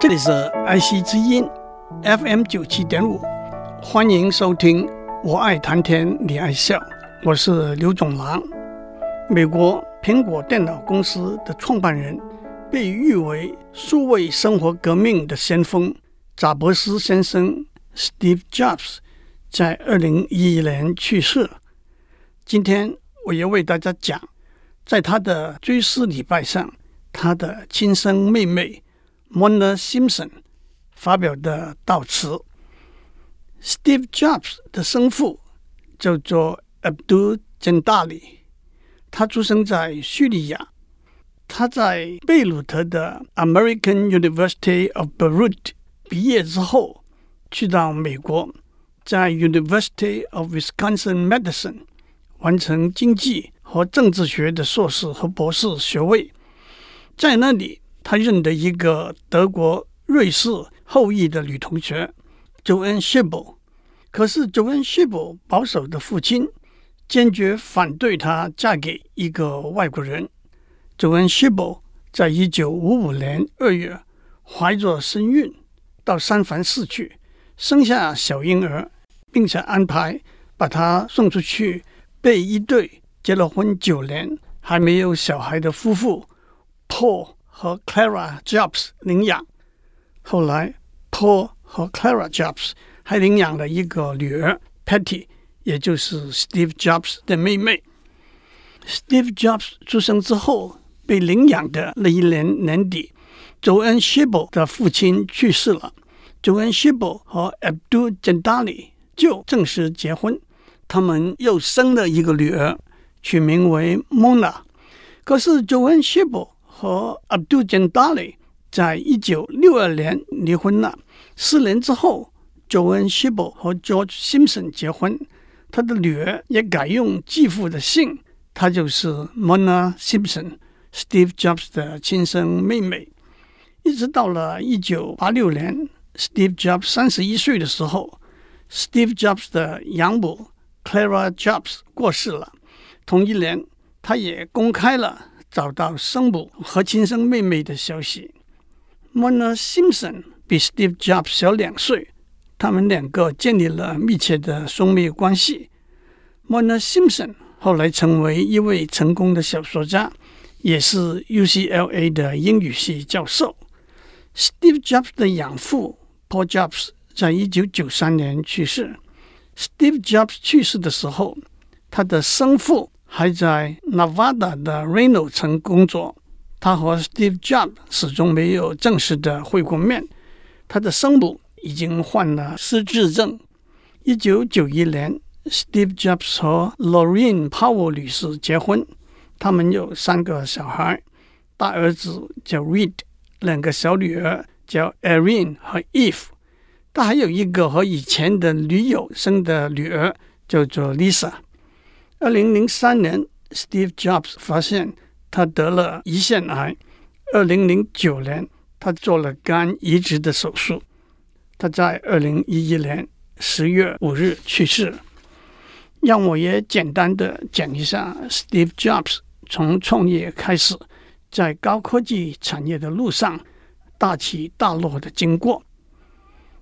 这里是爱惜之音 FM 九七点五，欢迎收听。我爱谈天，你爱笑，我是刘总郎。美国苹果电脑公司的创办人，被誉为数位生活革命的先锋贾伯斯先生 （Steve Jobs） 在二零一一年去世。今天我要为大家讲，在他的追思礼拜上，他的亲生妹妹。Mona Simpson 发表的悼词。Steve Jobs 的生父叫做 Abdul Jandali，他出生在叙利亚。他在贝鲁特的 American University of Beirut 毕业之后，去到美国，在 University of Wisconsin Madison 完成经济和政治学的硕士和博士学位，在那里。他认得一个德国、瑞士后裔的女同学，Joan Schiebel。可是 Joan Schiebel 保守的父亲坚决反对她嫁给一个外国人。Joan Schiebel 在一九五五年二月怀着身孕到三藩市去，生下小婴儿，并且安排把她送出去被一对结了婚九年还没有小孩的夫妇抱。和 Clara Jobs 领养，后来 Paul 和 Clara Jobs 还领养了一个女儿 Patty，也就是 Steve Jobs 的妹妹。Steve Jobs 出生之后，被领养的那一年年底，Joan Schiebel 的父亲去世了，Joan Schiebel 和 Abdul Jandali 就正式结婚，他们又生了一个女儿，取名为 Mona。可是 Joan Schiebel 和 Abdul Jandali 在一九六二年离婚了。四年之后，Joan Schiebel 和 George Simpson 结婚，他的女儿也改用继父的姓，她就是 Mona Simpson，Steve Jobs 的亲生妹妹。一直到了一九八六年，Steve Jobs 三十一岁的时候，Steve Jobs 的养母 Clara Jobs 过世了。同一年，他也公开了。找到生母和亲生妹妹的消息。Mona Simpson 比 Steve Jobs 小两岁，他们两个建立了密切的兄妹关系。Mona Simpson 后来成为一位成功的小说家，也是 UCLA 的英语系教授。Steve Jobs 的养父 Paul Jobs 在一九九三年去世。Steve Jobs 去世的时候，他的生父。还在 Nevada 的 Reno 城工作，他和 Steve Jobs 始终没有正式的会过面。他的生母已经患了失智症。一九九一年，Steve Jobs 和 Laurene Powell 女士结婚，他们有三个小孩，大儿子叫 Reed，两个小女儿叫 Erin 和 Eve。他还有一个和以前的女友生的女儿，叫做 Lisa。二零零三年，Steve Jobs 发现他得了胰腺癌。二零零九年，他做了肝移植的手术。他在二零一一年十月五日去世。让我也简单的讲一下 Steve Jobs 从创业开始，在高科技产业的路上大起大落的经过。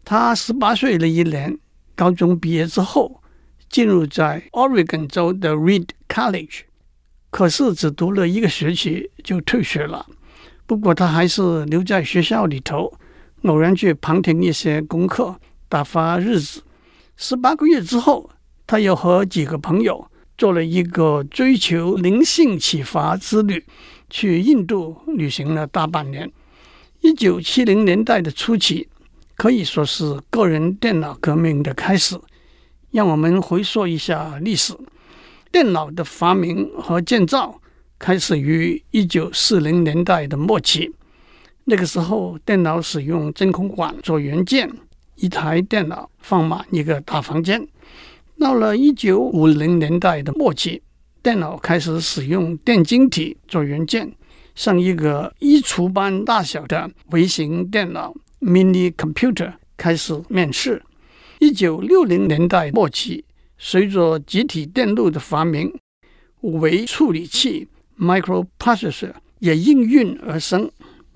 他十八岁那一年，高中毕业之后。进入在 Oregon 州的 Reed College，可是只读了一个学期就退学了。不过他还是留在学校里头，偶然去旁听一些功课，打发日子。十八个月之后，他又和几个朋友做了一个追求灵性启发之旅，去印度旅行了大半年。一九七零年代的初期，可以说是个人电脑革命的开始。让我们回溯一下历史。电脑的发明和建造开始于一九四零年代的末期。那个时候，电脑使用真空管做元件，一台电脑放满一个大房间。到了一九五零年代的末期，电脑开始使用电晶体做元件，像一个衣橱般大小的微型电脑 （mini computer） 开始面世。一九六零年代末期，随着集体电路的发明，微处理器 （microprocessor） 也应运而生。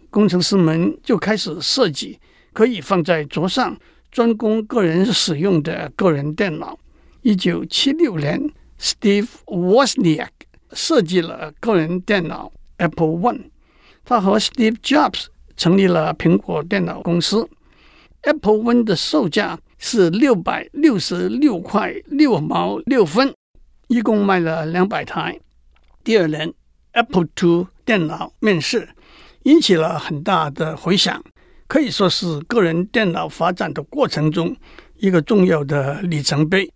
工程师们就开始设计可以放在桌上、专供个人使用的个人电脑。一九七六年，Steve Wozniak 设计了个人电脑 Apple One。他和 Steve Jobs 成立了苹果电脑公司。Apple One 的售价是六百六十六块六毛六分，一共卖了两百台。第二年，Apple Two 电脑面世，引起了很大的回响，可以说是个人电脑发展的过程中一个重要的里程碑。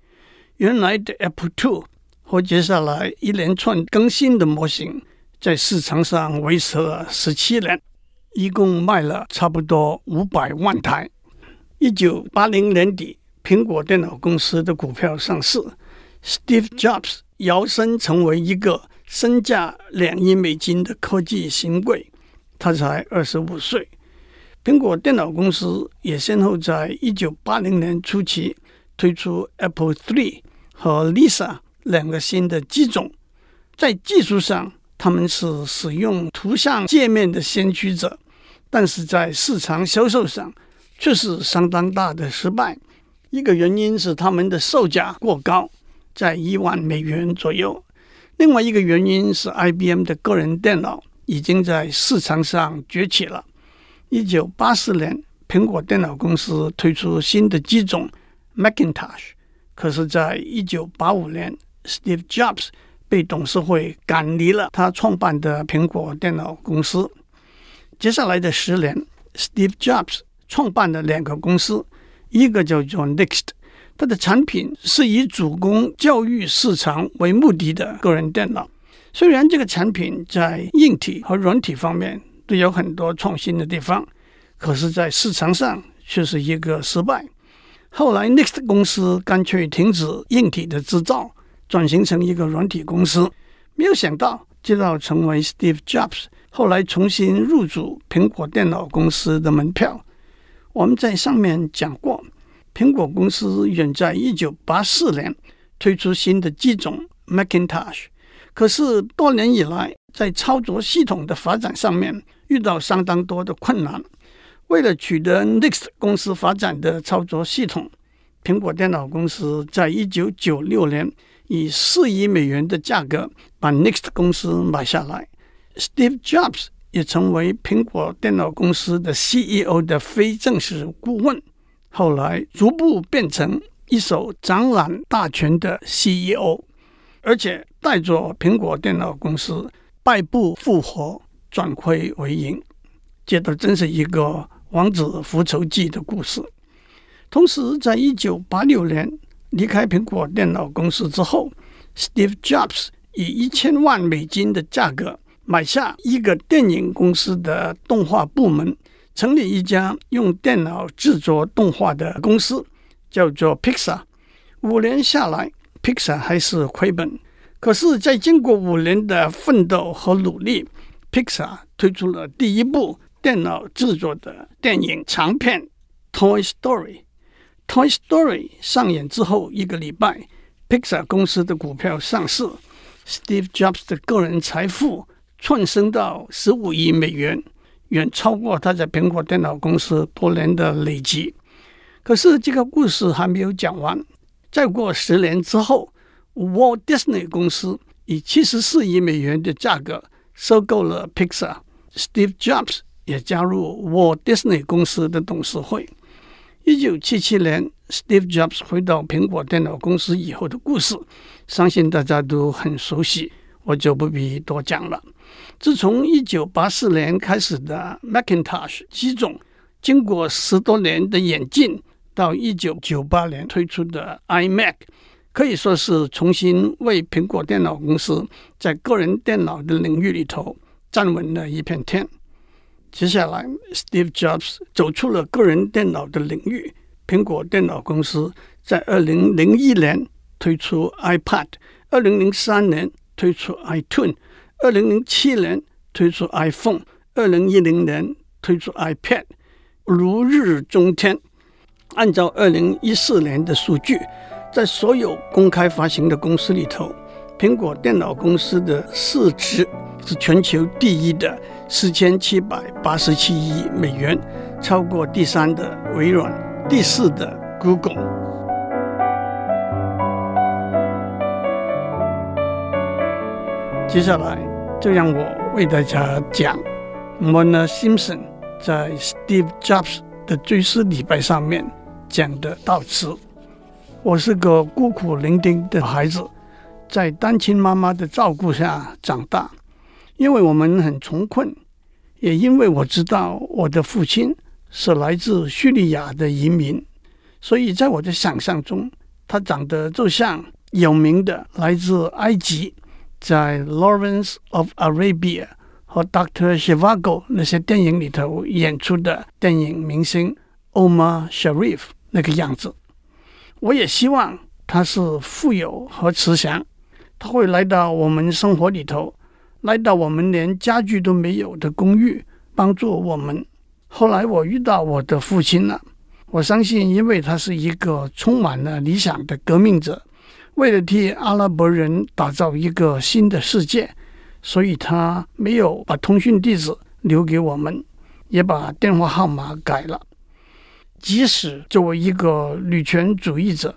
原来的 Apple Two 和接下来一连串更新的模型，在市场上维持了十七年，一共卖了差不多五百万台。一九八零年底，苹果电脑公司的股票上市，Steve Jobs 摇身成为一个身价两亿美金的科技新贵。他才二十五岁。苹果电脑公司也先后在一九八零年初期推出 Apple III 和 Lisa 两个新的机种，在技术上，他们是使用图像界面的先驱者，但是在市场销售上却是相当大的失败。一个原因是他们的售价过高，在一万美元左右；另外一个原因是 IBM 的个人电脑已经在市场上崛起了。一九八四年，苹果电脑公司推出新的机种 Macintosh，可是，在一九八五年，Steve Jobs 被董事会赶离了他创办的苹果电脑公司。接下来的十年，Steve Jobs 创办了两个公司，一个叫做 Next，它的产品是以主攻教育市场为目的的个人电脑。虽然这个产品在硬体和软体方面都有很多创新的地方，可是，在市场上却是一个失败。后来，Next 公司干脆停止硬体的制造。转型成一个软体公司，没有想到，直到成为 Steve Jobs，后来重新入主苹果电脑公司的门票。我们在上面讲过，苹果公司远在一九八四年推出新的机种 Macintosh，可是多年以来在操作系统的发展上面遇到相当多的困难。为了取得 Next 公司发展的操作系统，苹果电脑公司在一九九六年。以四亿美元的价格把 Next 公司买下来，Steve Jobs 也成为苹果电脑公司的 CEO 的非正式顾问，后来逐步变成一手掌揽大权的 CEO，而且带着苹果电脑公司败部复活，转亏为盈，这都真是一个王子复仇记的故事。同时，在一九八六年。离开苹果电脑公司之后，Steve Jobs 以一千万美金的价格买下一个电影公司的动画部门，成立一家用电脑制作动画的公司，叫做 Pixar。五年下来，Pixar 还是亏本。可是，在经过五年的奋斗和努力，Pixar 推出了第一部电脑制作的电影长片《Toy Story》。Toy Story 上演之后一个礼拜，Pixar 公司的股票上市，Steve Jobs 的个人财富窜升到十五亿美元，远超过他在苹果电脑公司多年的累积。可是这个故事还没有讲完，再过十年之后，Walt Disney 公司以七十四亿美元的价格收购了 Pixar，Steve Jobs 也加入 Walt Disney 公司的董事会。一九七七年，Steve Jobs 回到苹果电脑公司以后的故事，相信大家都很熟悉，我就不必多讲了。自从一九八四年开始的 Macintosh 机种，经过十多年的演进，到一九九八年推出的 iMac，可以说是重新为苹果电脑公司在个人电脑的领域里头站稳了一片天。接下来，Steve Jobs 走出了个人电脑的领域。苹果电脑公司在二零零一年推出 iPad，二零零三年推出 iTunes，二零零七年推出 iPhone，二零一零年推出 iPad，如日中天。按照二零一四年的数据，在所有公开发行的公司里头，苹果电脑公司的市值是全球第一的。四千七百八十七亿美元，超过第三的微软，第四的 Google。接下来就让我为大家讲 Mona Simpson 在 Steve Jobs 的追思礼拜上面讲的悼词。我是个孤苦伶仃的孩子，在单亲妈妈的照顾下长大。因为我们很穷困，也因为我知道我的父亲是来自叙利亚的移民，所以在我的想象中，他长得就像有名的来自埃及，在《Lawrence of Arabia》和《Doctor Zhivago》那些电影里头演出的电影明星 Omar Sharif 那个样子。我也希望他是富有和慈祥，他会来到我们生活里头，来到我们连家具都没有的公寓，帮助我们。后来我遇到我的父亲了，我相信，因为他是一个充满了理想的革命者，为了替阿拉伯人打造一个新的世界，所以他没有把通讯地址留给我们，也把电话号码改了。即使作为一个女权主义者，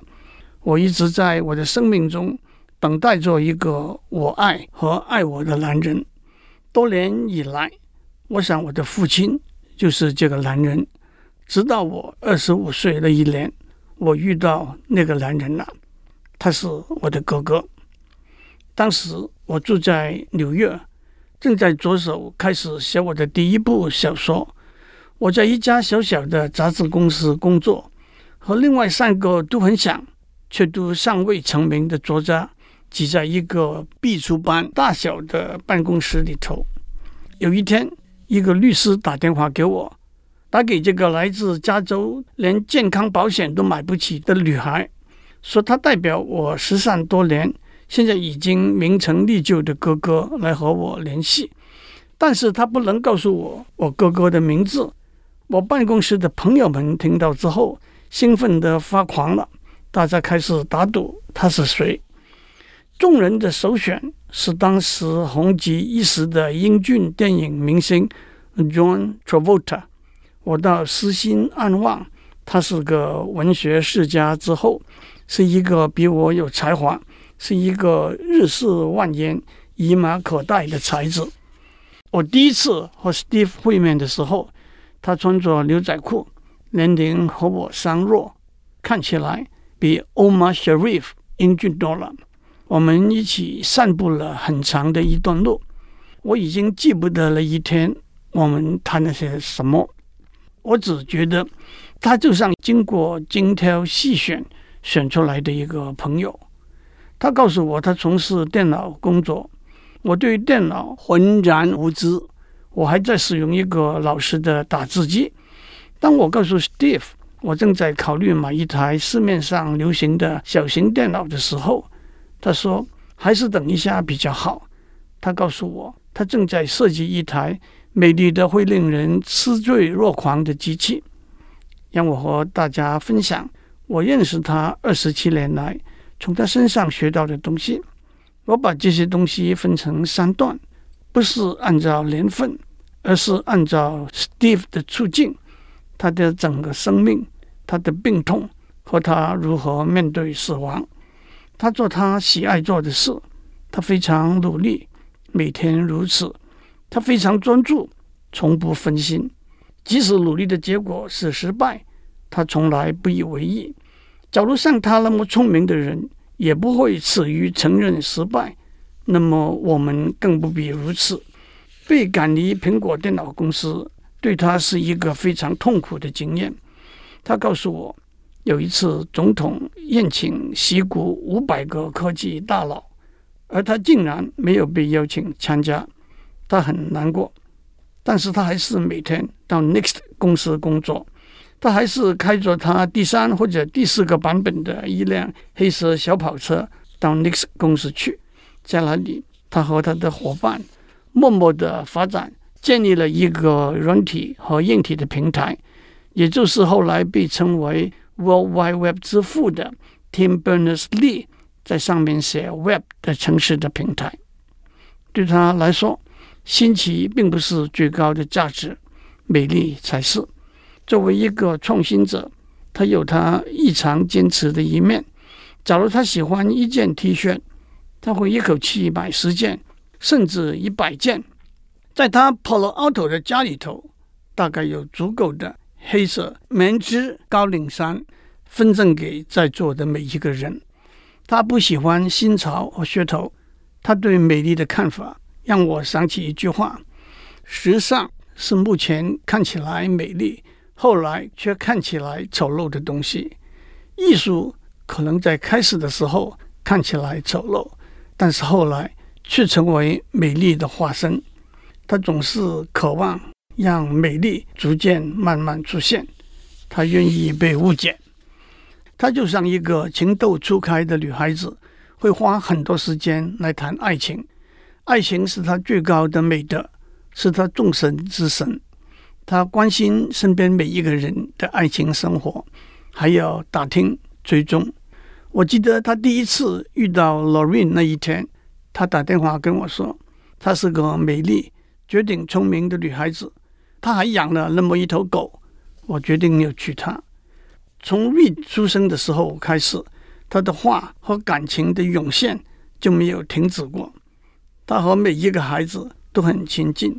我一直在我的生命中等待着一个我爱和爱我的男人。多年以来，我想我的父亲就是这个男人。直到我二十五岁那一年，我遇到那个男人了，他是我的哥哥。当时我住在纽约，正在着手开始写我的第一部小说。我在一家小小的杂志公司工作，和另外三个都很想却都尚未成名的作家挤在一个壁橱般大小的办公室里头。有一天，一个律师打电话给我，打给这个来自加州、连健康保险都买不起的女孩，说他代表我失散多年、现在已经名成利就的哥哥来和我联系，但是他不能告诉我我哥哥的名字。我办公室的朋友们听到之后，兴奋得发狂了。大家开始打赌他是谁。众人的首选是当时红极一时的英俊电影明星 John Travolta。我倒私心暗望，他是个文学世家之后，是一个比我有才华，是一个日式万年、以马可待的才子。我第一次和 Steve 会面的时候。他穿着牛仔裤，年龄和我相若，看起来比 Omar Sharif 英俊多了。我们一起散步了很长的一段路，我已经记不得了一天我们谈了些什么。我只觉得他就像经过精挑细选选出来的一个朋友。他告诉我他从事电脑工作，我对电脑浑然无知。我还在使用一个老式的打字机。当我告诉 Steve 我正在考虑买一台市面上流行的小型电脑的时候，他说还是等一下比较好。他告诉我，他正在设计一台美丽的会令人痴醉若狂的机器，让我和大家分享我认识他二十七年来从他身上学到的东西。我把这些东西分成三段，不是按照年份。而是按照 Steve 的处境，他的整个生命，他的病痛和他如何面对死亡。他做他喜爱做的事，他非常努力，每天如此。他非常专注，从不分心。即使努力的结果是失败，他从来不以为意。假如像他那么聪明的人也不会耻于承认失败，那么我们更不必如此。被赶离苹果电脑公司，对他是一个非常痛苦的经验。他告诉我，有一次总统宴请西谷五百个科技大佬，而他竟然没有被邀请参加，他很难过。但是他还是每天到 Next 公司工作，他还是开着他第三或者第四个版本的一辆黑色小跑车到 Next 公司去，在那里，他和他的伙伴。默默的发展，建立了一个软体和硬体的平台，也就是后来被称为 World Wide Web 之父的 Tim Berners-Lee 在上面写 Web 的城市的平台。对他来说，新奇并不是最高的价值，美丽才是。作为一个创新者，他有他异常坚持的一面。假如他喜欢一件 T 恤，他会一口气买十件，甚至一百件。在他 Polo Alto 的家里头，大概有足够的黑色棉织高领衫分赠给在座的每一个人。他不喜欢新潮和噱头。他对美丽的看法让我想起一句话：时尚是目前看起来美丽，后来却看起来丑陋的东西。艺术可能在开始的时候看起来丑陋，但是后来却成为美丽的化身。他总是渴望让美丽逐渐慢慢出现。他愿意被误解。他就像一个情窦初开的女孩子，会花很多时间来谈爱情。爱情是他最高的美德，是他众神之神。他关心身边每一个人的爱情生活，还要打听追踪。我记得他第一次遇到 Lorraine 那一天，他打电话跟我说，她是个美丽。绝顶聪明的女孩子，她还养了那么一头狗。我决定要娶她。从瑞出生的时候开始，他的话和感情的涌现就没有停止过。他和每一个孩子都很亲近。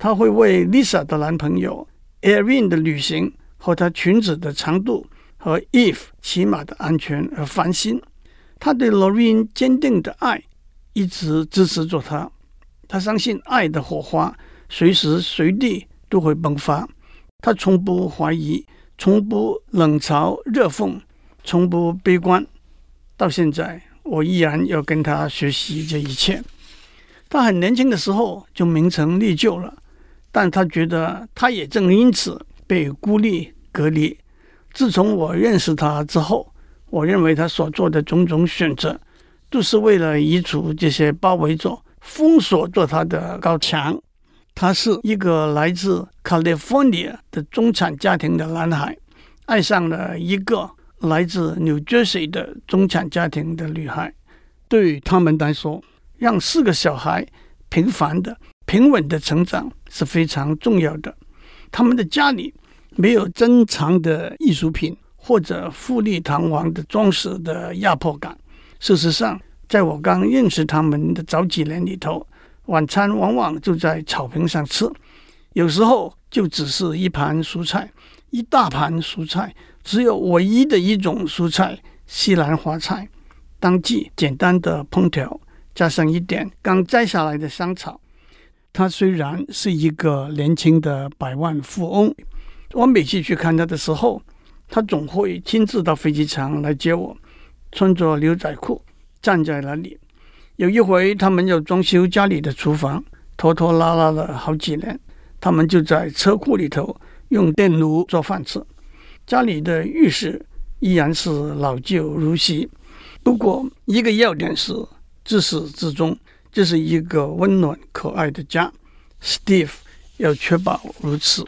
她会为 Lisa 的男朋友 Erin 的旅行和她裙子的长度和 Eve 骑马的安全而烦心。她对 Lorraine 坚定的爱一直支持着她。他相信爱的火花随时随地都会迸发。他从不怀疑，从不冷嘲热讽，从不悲观。到现在，我依然要跟他学习这一切。他很年轻的时候就名成利就了，但他觉得他也正因此被孤立隔离。自从我认识他之后，我认为他所做的种种选择，都是为了移除这些包围着。封锁着他的高墙。他是一个来自 California 的中产家庭的男孩，爱上了一个来自 New Jersey 的中产家庭的女孩。对于他们来说，让四个小孩平凡的、平稳的成长是非常重要的。他们的家里没有珍藏的艺术品或者富丽堂皇的装饰的压迫感。事实上，在我刚认识他们的早几年里头，晚餐往往就在草坪上吃，有时候就只是一盘蔬菜，一大盘蔬菜，只有唯一的一种蔬菜西兰花菜，当即简单的烹调，加上一点刚摘下来的香草。他虽然是一个年轻的百万富翁，我每次去看他的时候，他总会亲自到飞机场来接我，穿着牛仔裤。站在那里，有一回他们要装修家里的厨房，拖拖拉拉了好几年，他们就在车库里头用电炉做饭吃。家里的浴室依然是老旧如昔，不过一个要点是自始至终这是一个温暖可爱的家。Steve 要确保如此，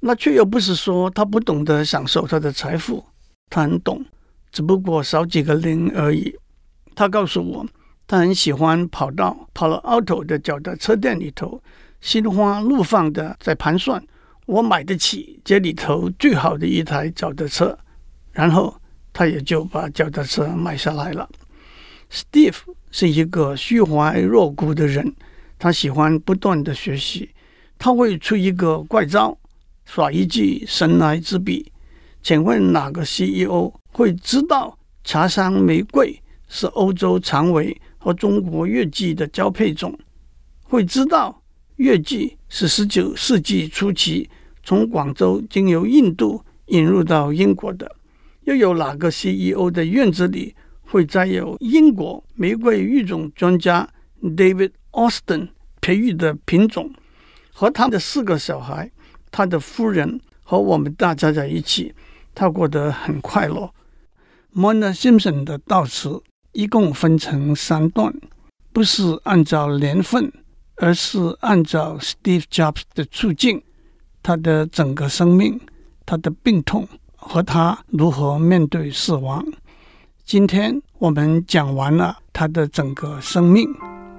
那却又不是说他不懂得享受他的财富，他很懂，只不过少几个零而已。他告诉我，他很喜欢跑到 Palo Alto 的脚踏车店里头，心花怒放的在盘算我买得起这里头最好的一台脚踏车，然后他也就把脚踏车买下来了。Steve 是一个虚怀若谷的人，他喜欢不断的学习，他会出一个怪招，耍一记神来之笔。请问哪个 CEO 会知道茶山玫瑰？是欧洲蔷薇和中国月季的交配种，会知道月季是十九世纪初期从广州经由印度引入到英国的。又有哪个 CEO 的院子里会载有英国玫瑰育种专家 David Austin 培育的品种？和他的四个小孩，他的夫人和我们大家在一起，他过得很快乐。Mona Simpson 的悼词。一共分成三段，不是按照年份，而是按照 Steve Jobs 的处境，他的整个生命，他的病痛和他如何面对死亡。今天我们讲完了他的整个生命，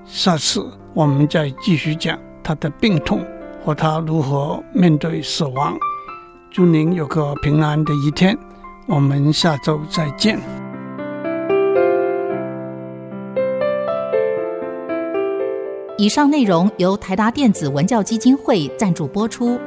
下次我们再继续讲。他的病痛和他如何面对死亡。祝您有个平安的一天，我们下周再见。以上内容由台达电子文教基金会赞助播出。